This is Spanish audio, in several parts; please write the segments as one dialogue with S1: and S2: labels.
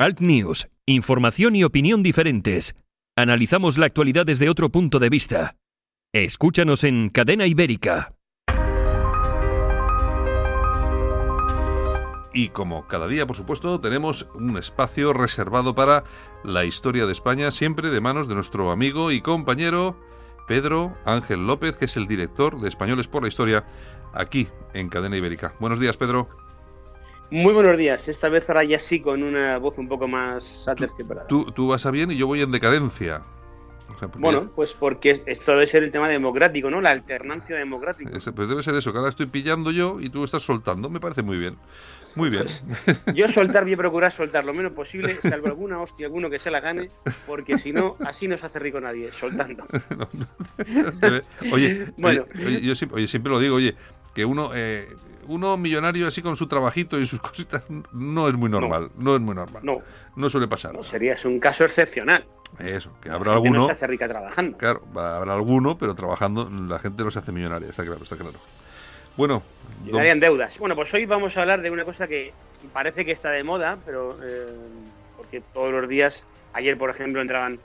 S1: Alt News, información y opinión diferentes. Analizamos la actualidad desde otro punto de vista. Escúchanos en Cadena Ibérica.
S2: Y como cada día, por supuesto, tenemos un espacio reservado para la historia de España, siempre de manos de nuestro amigo y compañero Pedro Ángel López, que es el director de Españoles por la Historia, aquí en Cadena Ibérica. Buenos días, Pedro.
S3: Muy buenos días. Esta vez ahora ya sí con una voz un poco más aterciopelada.
S2: Tú, tú, vas a bien y yo voy en decadencia.
S3: Bueno, pues porque esto debe ser el tema democrático, ¿no? La alternancia democrática.
S2: pues debe ser eso, que ahora estoy pillando yo y tú estás soltando. Me parece muy bien. Muy bien.
S3: Pues, yo soltar, voy a procurar soltar lo menos posible, salvo alguna hostia, alguno que se la gane, porque si no, así no se hace rico nadie, soltando.
S2: oye, bueno. oye, yo siempre, oye, siempre lo digo, oye, que uno, eh, uno millonario así con su trabajito y sus cositas no es muy normal. No, es muy normal. No. No suele pasar. No,
S3: sería un caso excepcional.
S2: Eso, que habrá alguno. No
S3: se hace rica trabajando.
S2: Claro, habrá alguno, pero trabajando la gente no se hace millonaria, está claro, está claro. Bueno.
S3: Don... deudas. Bueno, pues hoy vamos a hablar de una cosa que parece que está de moda, pero. Eh, porque todos los días, ayer por ejemplo, entraban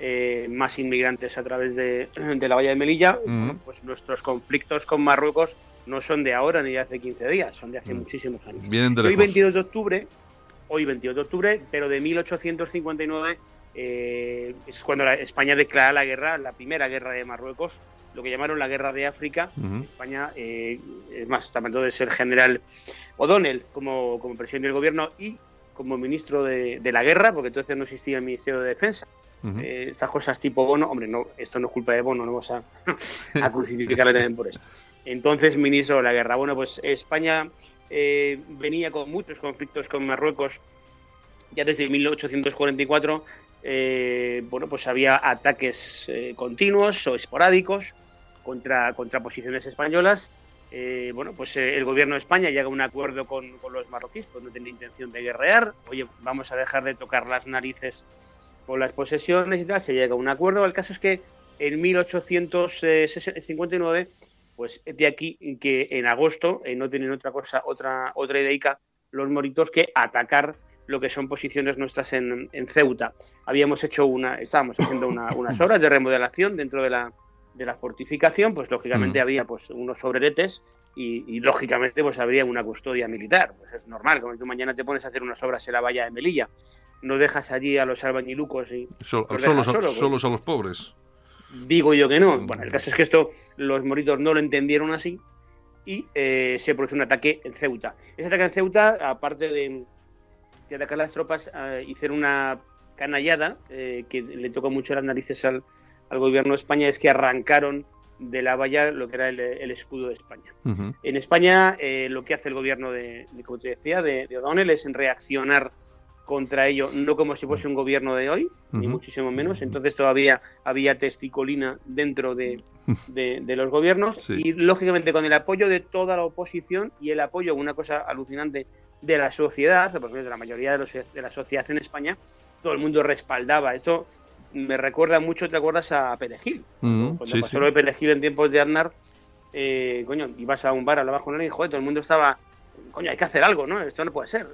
S3: eh, más inmigrantes a través de, de la valla de Melilla. pues nuestros conflictos con Marruecos no son de ahora ni de hace 15 días, son de hace mm. muchísimos años. hoy 22 de octubre, hoy 22 de octubre, pero de 1859 eh, es cuando la, España declara la guerra, la primera guerra de Marruecos, lo que llamaron la guerra de África. España, eh, es más, también de ser general O'Donnell como, como presidente del gobierno y como ministro de, la guerra, porque entonces no existía el Ministerio de Defensa. Eh, estas cosas tipo Bono, hombre, no, esto no es culpa de Bono, no vamos a, a crucificarle también por esto entonces ministro de la guerra. Bueno, pues España eh, venía con muchos conflictos con Marruecos ya desde 1844. Eh, bueno, pues había ataques eh, continuos o esporádicos contra, contra posiciones españolas. bueno, pues el gobierno de España llega a un acuerdo con, los marroquíes, pues no tenía intención de guerrear. Oye, vamos a dejar de tocar las narices con las posesiones y tal. Se llega a un acuerdo. El caso es que en 1859 pues de aquí que en agosto eh, no tienen otra cosa, otra, otra idea los moritos que atacar lo que son posiciones nuestras en, Ceuta. Habíamos hecho una, estábamos haciendo unas obras de remodelación dentro de la, de la fortificación, pues lógicamente mm. había pues unos sobreretes y, lógicamente pues habría una custodia militar. Pues es normal, como tú mañana te pones a hacer unas obras en la valla de Melilla, no dejas allí a los albañilucos y
S2: solos, solos a los pobres.
S3: Digo yo que no. Bueno, el caso es que esto los moritos no lo entendieron así y eh, se produce un ataque en Ceuta. Ese ataque en Ceuta, aparte de, atacar las tropas, eh, hicieron una canallada eh, que le tocó mucho las narices al, gobierno de España, es que arrancaron de la valla lo que era el, escudo de España. En España lo que hace el gobierno de, como te decía, de, de O'Donnell es reaccionar contra ello, no como si fuese un gobierno de hoy, ni muchísimo menos. Entonces todavía había testicolina dentro de, los gobiernos y lógicamente con el apoyo de toda la oposición y el apoyo, una cosa alucinante, de la sociedad, porque de la mayoría de, los, de la sociedad en España, todo el mundo respaldaba. Esto me recuerda mucho, ¿te acuerdas a Perejil? Cuando pasó lo de Perejil en tiempos de Arnar, eh, coño, ibas a un bar a la bajo y joder, todo el mundo estaba, coño, hay que hacer algo, ¿no? Esto no puede ser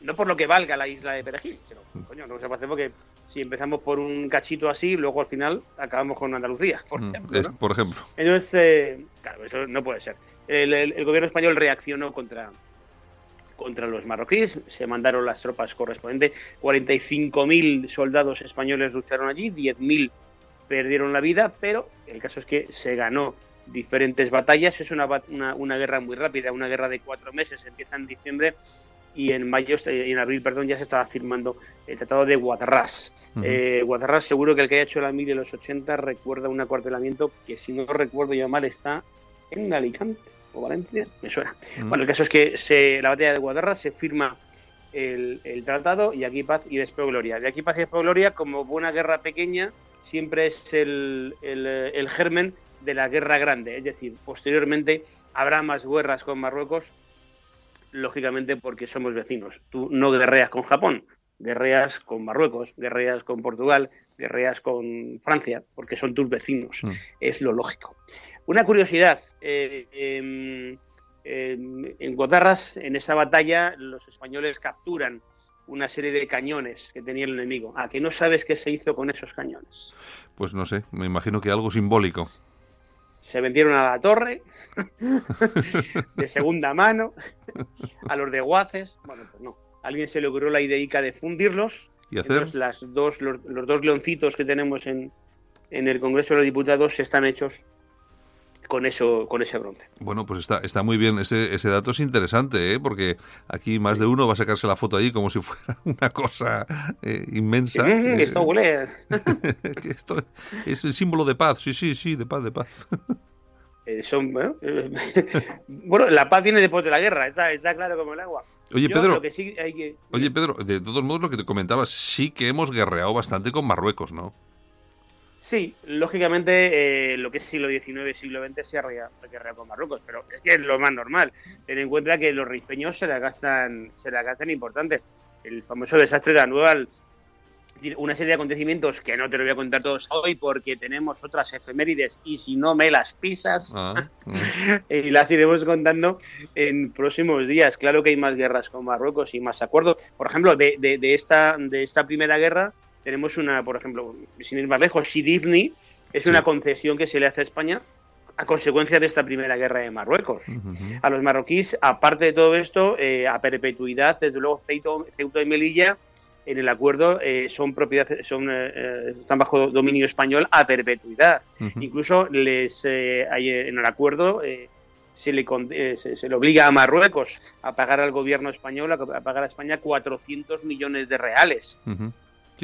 S3: no por lo que valga la isla de Perejil, pero coño, no se puede hacer porque si empezamos por un cachito así, luego al final acabamos con Andalucía, por mm, ejemplo.
S2: por ejemplo.
S3: Entonces, eh, claro, eso no puede ser. El, gobierno español reaccionó contra, contra los marroquíes, se mandaron las tropas correspondientes, 45.000 soldados españoles lucharon allí, 10.000 perdieron la vida, pero el caso es que se ganó diferentes batallas, es una, una, una guerra muy rápida, una guerra de cuatro meses, empieza en diciembre y en mayo y en abril perdón ya se estaba firmando el tratado de Guadarrás. Eh, Guadarrás seguro que el que haya hecho la mil en los 80 recuerda un acuartelamiento que si no recuerdo yo mal está en Alicante o Valencia, me suena. Bueno, el caso es que se, la batalla de Guadarrás se firma el, tratado y aquí paz y después gloria. De aquí paz y después gloria, como buena guerra pequeña, siempre es el, el germen de la guerra grande. Es decir, posteriormente habrá más guerras con Marruecos lógicamente porque somos vecinos. Tú no guerreas con Japón, guerreas con Marruecos, guerreas con Portugal, guerreas con Francia, porque son tus vecinos. Mm. Es lo lógico. Una curiosidad, eh, em, em, en Guadarras, en esa batalla, los españoles capturan una serie de cañones que tenía el enemigo. ¿A que no sabes qué se hizo con esos cañones?
S2: Pues no sé, me imagino que algo simbólico.
S3: Se vendieron a la torre, de segunda mano, a los de Guaces. Bueno, pues no. alguien se le ocurrió la idea de fundirlos.
S2: ¿Y hacer?
S3: Entonces, las dos, los, los dos leoncitos que tenemos en, en el Congreso de los Diputados están hechos con eso con ese bronce.
S2: Bueno, pues está, está muy bien. Ese, ese dato es interesante, ¿eh? porque aquí más de uno va a sacarse la foto allí como si fuera una cosa eh, inmensa. Eh,
S3: esto huele.
S2: esto es el símbolo de paz. Sí, sí, sí, de paz, de paz.
S3: Eh, son, bueno, bueno, la paz viene después de la guerra, está, está claro como el agua.
S2: Oye,
S3: Yo
S2: Pedro,
S3: lo que sí hay que-
S2: oye, Pedro, de todos modos lo que te comentabas, sí que hemos guerreado bastante con Marruecos, ¿no?
S3: Sí, lógicamente eh, lo que es siglo XIX, siglo XX se guerreado con Marruecos, pero es que es lo más normal. Ten en cuenta que los rifeños se la gastan, se la gastan importantes. El famoso desastre de Anual, una serie de acontecimientos que no te lo voy a contar todos hoy porque tenemos otras efemérides y si no me las pisas
S2: Ah, ah.
S3: y las iremos contando en próximos días. Claro que hay más guerras con Marruecos y más acuerdos. Por ejemplo, de, de, de esta, de esta primera guerra tenemos una, por ejemplo, sin ir más lejos, Sidifni es
S2: Sí.
S3: una concesión que se le hace a España a consecuencia de esta primera guerra de Marruecos. A los marroquíes, aparte de todo esto, eh, a perpetuidad, desde luego Ceuta, y Melilla, en el acuerdo eh, son propiedad, son, eh, eh, están bajo dominio español a perpetuidad. Incluso les eh, hay, en el acuerdo se, le, se, se le obliga a Marruecos a pagar al gobierno español, a, a pagar a España 400 millones de reales.
S2: Sí,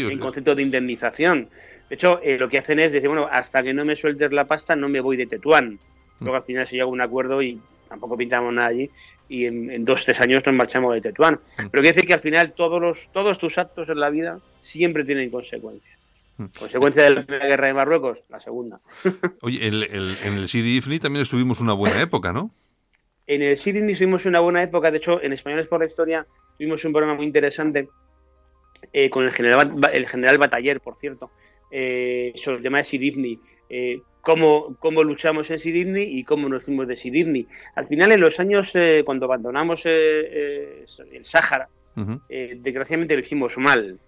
S2: o
S3: en concepto de indemnización. De hecho, eh, lo que hacen es decir, bueno, hasta que no me sueltes la pasta no me voy de Tetuán. Luego al final se llega a un acuerdo y tampoco pintamos nada allí y en, en dos, tres años nos marchamos de Tetuán.
S2: Mm.
S3: Pero quiere decir que al final todos, los, todos tus actos en la vida siempre tienen consecuencias.
S2: Mm.
S3: Consecuencia de la primera guerra de Marruecos, la segunda.
S2: Oye, el- el- en el CD IFNI también estuvimos una buena época, ¿no?
S3: En el Sydney tuvimos una buena época, de hecho, en Españoles por la Historia tuvimos un programa muy interesante eh, con el general, el general Bataller, por cierto, eh, sobre el tema de Sidibni, eh, cómo, cómo luchamos en Sidibni y cómo nos fuimos de Sidibni. Al final, en los años, eh, cuando abandonamos eh, eh, el Sáhara,
S2: Ujú.
S3: eh, desgraciadamente lo hicimos mal.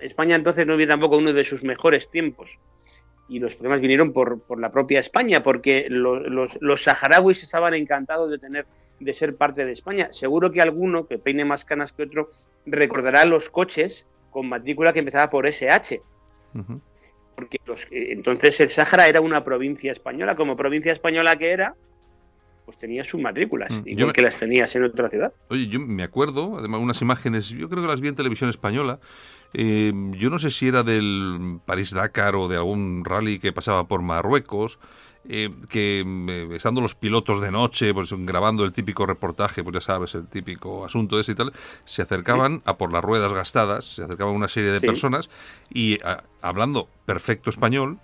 S3: España entonces no vio tampoco uno de sus mejores tiempos. Y los problemas vinieron por, por la propia España, porque lo- los, los saharauis estaban encantados de tener de ser parte de España. Seguro que alguno, que peine más canas que otro, recordará los coches con matrícula que empezaba por SH. Porque los, eh, entonces el Sáhara era una provincia española. Como provincia española que era, pues tenía sus matrículas,
S2: Mm,
S3: igual
S2: me-
S3: que las tenías en otra ciudad.
S2: Oye, yo me acuerdo, además, unas imágenes, yo creo que las vi en televisión española. eh, yo no sé si era del París-Dakar o de algún rally que pasaba por Marruecos. Eh, que eh, estando los pilotos de noche, pues grabando el típico reportaje, pues ya sabes, el típico asunto ese y tal, se acercaban a por las ruedas gastadas, se acercaban una serie de
S3: Sí.
S2: personas y a- hablando perfecto español,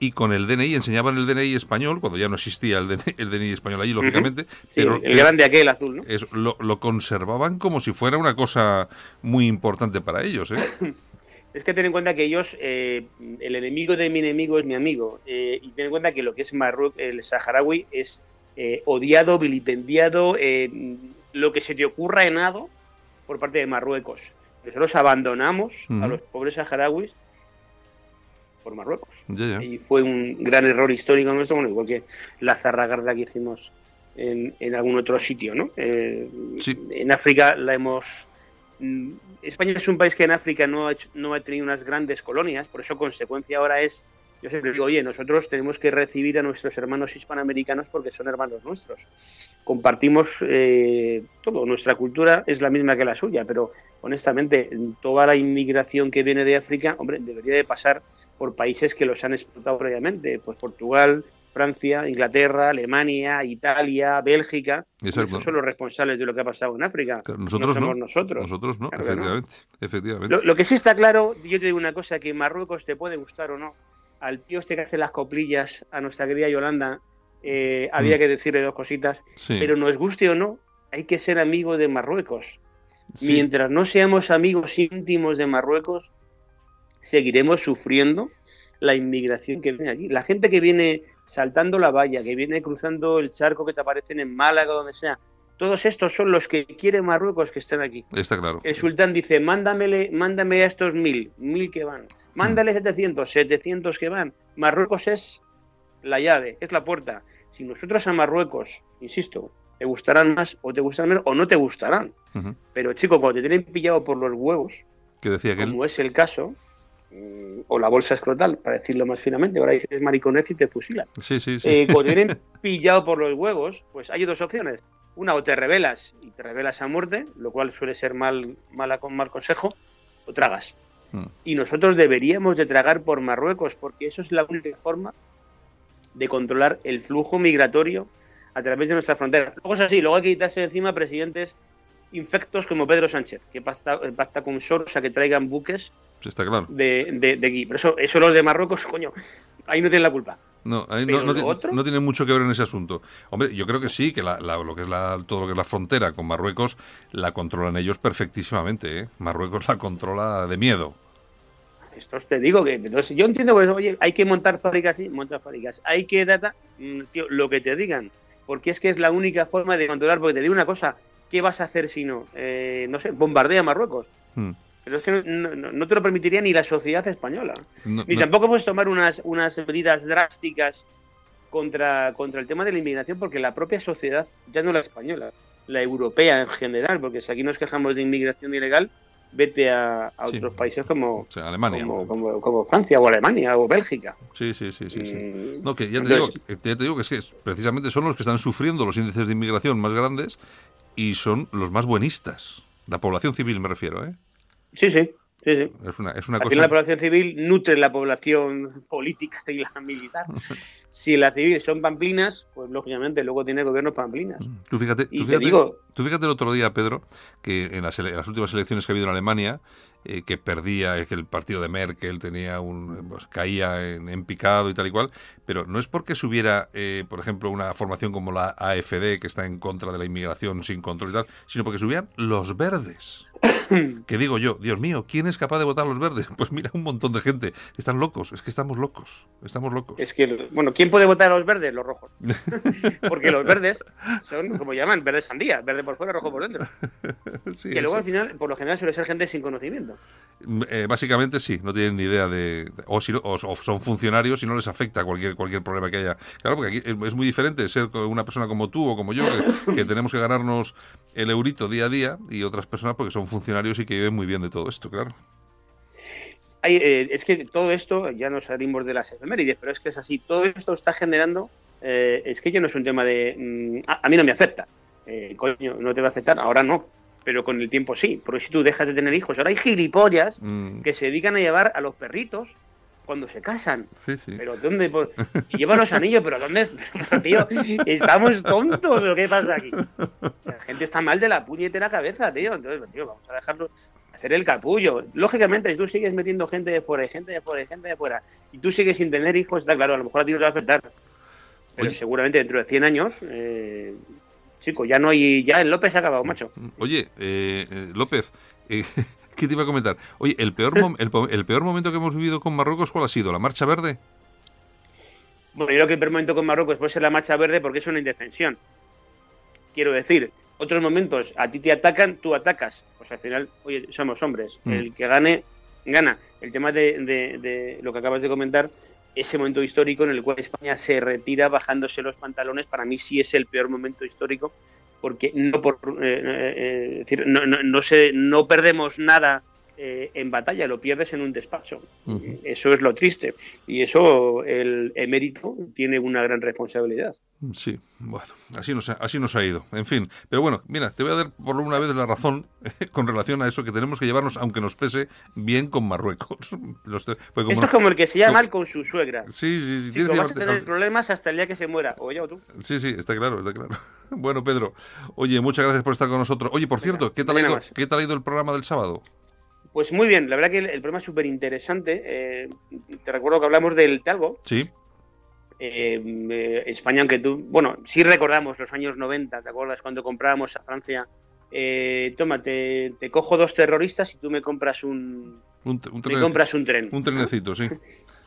S2: y con el DNI, enseñaban el DNI español, cuando ya no existía el DNI, el DNI español allí, lógicamente,
S3: Sí,
S2: pero
S3: el grande aquel azul, ¿no?
S2: eso, lo, lo conservaban como si fuera una cosa muy importante para ellos, ¿eh?
S3: Es que ten en cuenta que ellos, eh, el enemigo de mi enemigo es mi amigo. eh, y ten en cuenta que lo que es Marruecos, el saharaui, es eh, odiado, vilipendiado, lo que se te ocurra en nado por parte de Marruecos. Nosotros abandonamos a los pobres saharauis por Marruecos. Y fue un gran error histórico nuestro, bueno, igual que la zarragarda que hicimos en, en algún otro sitio, ¿no?
S2: Sí.
S3: En África la hemos... mm, España es un país que en África no ha, hecho- no ha tenido unas grandes colonias, por eso consecuencia ahora es, yo siempre digo, oye, nosotros tenemos que recibir a nuestros hermanos hispanoamericanos porque son hermanos nuestros. Compartimos eh, todo, nuestra cultura es la misma que la suya, pero honestamente, toda la inmigración que viene de África, hombre, debería de pasar por países que los han explotado previamente, pues Portugal, Francia, Inglaterra, Alemania, Italia, Bélgica.
S2: Exacto.
S3: Esos son los responsables de lo que ha pasado en África.
S2: Claro, nosotros
S3: no
S2: no.
S3: somos nosotros.
S2: Nosotros no,
S3: Claro no.
S2: efectivamente. efectivamente.
S3: Lo, lo que sí está claro, yo te digo una cosa, que Marruecos te puede gustar o no. Al tío este que hace las coplillas, a nuestra querida Yolanda, eh, había
S2: Mm.
S3: que decirle dos cositas.
S2: Sí,
S3: Pero nos guste o no, hay que ser amigo de Marruecos.
S2: sí.
S3: Mientras no seamos amigos íntimos de Marruecos, seguiremos sufriendo la inmigración que viene aquí. La gente que viene saltando la valla, que viene cruzando el charco que te aparecen en Málaga o donde sea, todos estos son los que quiere Marruecos que estén aquí.
S2: Está claro.
S3: El sultán dice, mándamele, mándame a estos mil, mil que van. Mándale 700, 700 que van. Marruecos es la llave, es la puerta. Si nosotros a Marruecos, insisto, te gustarán más o te gustarán menos o no te gustarán. Pero chico, cuando te tienen pillado por los huevos,
S2: decía
S3: como es el caso, mm, o la bolsa escrotal, para decirlo más finamente, ahora dices mariconez y te fusilan.
S2: Sí, sí, sí.
S3: Eh, cuando te tienen pillado por los huevos, pues hay dos opciones. Una, o te rebelas y te rebelas a muerte, lo cual suele ser mal, mala, mal consejo, o tragas.
S2: Mm.
S3: Y nosotros deberíamos de tragar por Marruecos, porque eso es la única forma de controlar el flujo migratorio a través de nuestra frontera. Luego es así, luego hay que quitarse de encima presidentes infectos como Pedro Sánchez, que pacta, pacta con Soros a que traigan buques
S2: Sí, está claro.
S3: de, de, de aquí. Pero eso, eso los de Marruecos, coño, ahí no tienen la culpa.
S2: No, ahí no, no tiene mucho que ver en ese asunto. Hombre, yo creo que sí, que la- la- lo que es la, todo lo que es la frontera con Marruecos la controlan ellos perfectísimamente. ¿eh? Marruecos la controla de miedo.
S3: Esto te digo que entonces yo entiendo pues oye hay que montar fábricas sí montar fábricas hay que data mm, tío, lo que te digan porque es que es la única forma de controlar porque te digo una cosa qué vas a hacer si no Eh, no sé bombardea Marruecos
S2: Mm.
S3: Pero es que no, no- no te lo permitiría ni la sociedad española
S2: No-
S3: ni tampoco puedes tomar unas unas medidas drásticas contra contra el tema de la inmigración porque la propia sociedad ya no la española la europea en general porque si aquí nos quejamos de inmigración ilegal vete a, a
S2: Sí.
S3: otros países como
S2: o sea, Alemania.
S3: como, como, como Francia o Alemania o Bélgica.
S2: Sí, sí, sí, sí. sí.
S3: Mm,
S2: No, que ya te,
S3: entonces-
S2: digo, que ya te digo que es que precisamente son los que están sufriendo los índices de inmigración más grandes y son los más buenistas. La población civil me refiero, ¿eh?
S3: Sí, sí, sí, sí.
S2: Es una, es una cosa...
S3: la población civil nutre la población política y la militar. si las civiles son pamplinas, pues lógicamente luego tiene gobiernos pamplinas.
S2: Tú fíjate,
S3: Y
S2: tú
S3: te
S2: fíjate,
S3: digo-
S2: tú fíjate el otro día, Pedro, que en las, ele- en las últimas elecciones que ha habido en Alemania, eh, que perdía, que el partido de Merkel tenía un, pues, caía en, en picado y tal y cual, pero no es porque subiera, eh, por ejemplo, una formación como la AFD, que está en contra de la inmigración sin control y tal, sino porque subían los verdes. que digo yo, Dios mío, ¿quién es capaz de votar los verdes? Pues mira, un montón de gente. Están locos, es que estamos locos, estamos locos.
S3: Es que, bueno, ¿quién puede votar a los verdes? Los rojos. Porque los verdes son, como llaman, verdes sandía, verde por fuera, rojo por dentro.
S2: Sí,
S3: que luego
S2: eso.
S3: al final, por lo general, suele ser gente sin conocimiento.
S2: Eh, básicamente sí, no tienen ni idea de... O, si no- o- son funcionarios y no les afecta cualquier, cualquier problema que haya. Claro, porque aquí es, muy diferente ser una persona como tú o como yo, que, tenemos que ganarnos el eurito día a día, y otras personas porque son funcionarios y que viven muy bien de todo esto, claro.
S3: Hay, eh, es que todo esto, ya nos salimos de las efemérides, pero es que es así, todo esto está generando, eh, es que ya no es un tema de, mm, a, a mí no me afecta, coño, no te va a afectar, ahora no, pero con el tiempo sí, porque si tú dejas de tener hijos, ahora hay gilipollas
S2: Mm,
S3: que se dedican a llevar a los perritos cuando se casan.
S2: sí, sí.
S3: Pero ¿dónde? Y llevan los anillos, pero ¿dónde? Pero, tío, estamos tontos, ¿o qué pasa aquí? La gente está mal de la puñetera cabeza, tío. Entonces, tío, vamos a dejarlo hacer el capullo. Lógicamente, si tú sigues metiendo gente de fuera, gente de fuera, gente de fuera, y tú sigues sin tener hijos, está claro, a lo mejor a ti no te va a afectar. Pero
S2: Oye.
S3: seguramente dentro de 100 años, eh, chico, ya no hay. Ya el López se ha acabado, macho.
S2: Oye, eh, eh, López, eh, ¿qué te iba a comentar? Oye, ¿el peor, el, peor momento que hemos vivido con Marruecos, ¿cuál ha sido? ¿La Marcha Verde?
S3: Bueno, yo creo que el primer momento con Marruecos puede ser la marcha verde porque es una indefensión. Quiero decir, otros momentos a ti te atacan, tú atacas. Pues al final, oye, somos hombres.
S2: Mm.
S3: El que gane, gana. El tema de, de- de lo que acabas de comentar, ese momento histórico en el cual España se retira bajándose los pantalones, para mí sí es el peor momento histórico, porque no por eh, eh, eh, decir, no, no, no se, no perdemos nada eh, en batalla, lo pierdes en un despacho.
S2: Ujú.
S3: Eso es lo triste. Y eso el emérito tiene una gran responsabilidad.
S2: Sí, bueno, así nos, ha, así nos ha ido. En fin, pero bueno, mira, te voy a dar por una vez la razón con relación a eso que tenemos que llevarnos, aunque nos pese, bien con Marruecos. Los como
S3: Esto
S2: no-
S3: es como el que se llama mal con su suegra.
S2: Sí, sí, sí. Tienes que
S3: vas a tener problemas hasta el día que se muera. O ella o tú.
S2: Sí, sí, está claro, está claro. Bueno, Pedro, oye, muchas gracias por estar con nosotros. Oye, por cierto, ¿qué tal, ha
S3: mañana
S2: ido,
S3: más.
S2: ¿qué tal ha ido el programa del sábado?
S3: Pues muy bien, la verdad que el, el programa es súper interesante. Eh, te recuerdo que hablamos del talgo.
S2: Sí,
S3: Eh, eh, España, aunque tú, bueno, sí recordamos los años 90, ¿te acuerdas? Cuando comprábamos a Francia, eh, toma, te, te cojo dos terroristas y tú me compras un,
S2: un, un,
S3: me
S2: trenec-
S3: compras un tren.
S2: un trenecito, sí.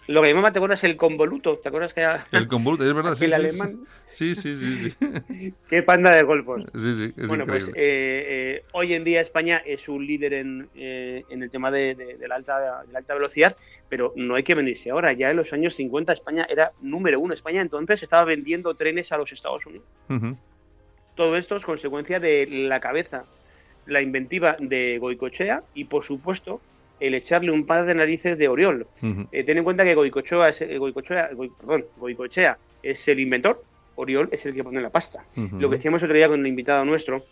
S3: Lo que llamaba, ¿te acuerdas? El convoluto. ¿Te acuerdas que era
S2: El convoluto, es verdad. Sí,
S3: el
S2: sí,
S3: alemán?
S2: Sí, sí, sí. sí.
S3: Qué panda de golpos.
S2: Sí, sí, es
S3: bueno, pues eh, eh, hoy en día España es un líder en, eh, en el tema de, de- de la alta, de la alta velocidad, pero no hay que venirse ahora. Ya en los años 50 España era número uno. España entonces estaba vendiendo trenes a los Estados Unidos. Todo esto es consecuencia de la cabeza, la inventiva de Goicochea y, por supuesto, el echarle un par de narices de Oriol. Eh, ten en cuenta que Goicochea es, eh, Goicochea, Goi- perdón, Goicoechea es el inventor, Oriol es el que pone la pasta. Lo que decíamos otro día con el invitado nuestro,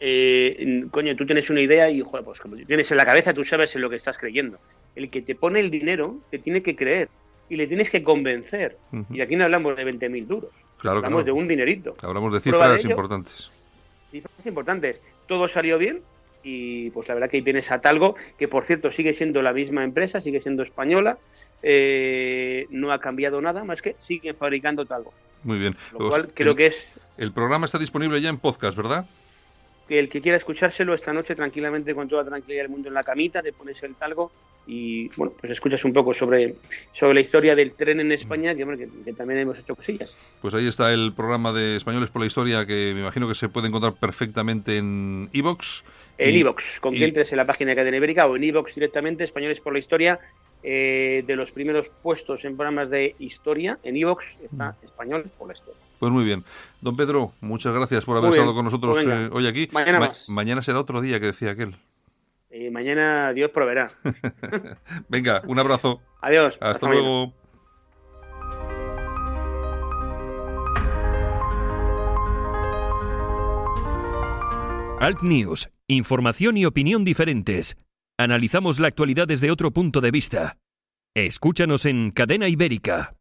S3: eh, coño, tú tienes una idea y, joder, pues como tienes en la cabeza, tú sabes en lo que estás creyendo. El que te pone el dinero te tiene que creer y le tienes que convencer. Y aquí no hablamos de 20.000 duros,
S2: Claro,
S3: hablamos de un dinerito.
S2: Hablamos de
S3: de
S2: cifras
S3: ello.
S2: importantes.
S3: Cifras importantes. Todo salió bien y pues la verdad que ahí tienes a Talgo, que por cierto sigue siendo la misma empresa, sigue siendo española, eh, no ha cambiado nada más que siguen fabricando Talgo.
S2: Muy bien.
S3: Lo
S2: Pues,
S3: cual creo
S2: el,
S3: que es
S2: el programa está disponible ya en podcast, ¿verdad?
S3: que el que quiera escuchárselo esta noche tranquilamente, con toda tranquilidad del mundo en la camita, te pones el talgo y bueno, pues escuchas un poco sobre, sobre la historia del tren en España, que, bueno, que, que también hemos hecho cosillas.
S2: Pues ahí está el programa de Españoles por la Historia que me imagino que se puede encontrar perfectamente en Evox.
S3: En iVox, con
S2: y-
S3: que entres en la página de Cadena Ibérica o en iVox directamente, Españoles por la Historia, eh, de los primeros puestos en programas de historia, en iVox está Españoles por la Historia.
S2: Pues muy bien. Don Pedro, muchas gracias por haber estado con nosotros
S3: Pues venga.
S2: eh, hoy aquí.
S3: Mañana más.
S2: mañana será otro día que decía aquel.
S3: Eh, mañana Dios proveerá.
S2: Venga, un abrazo.
S3: Adiós.
S2: Hasta, luego.
S1: Alt News, información y opinión diferentes. Analizamos la actualidad desde otro punto de vista. Escúchanos en Cadena Ibérica.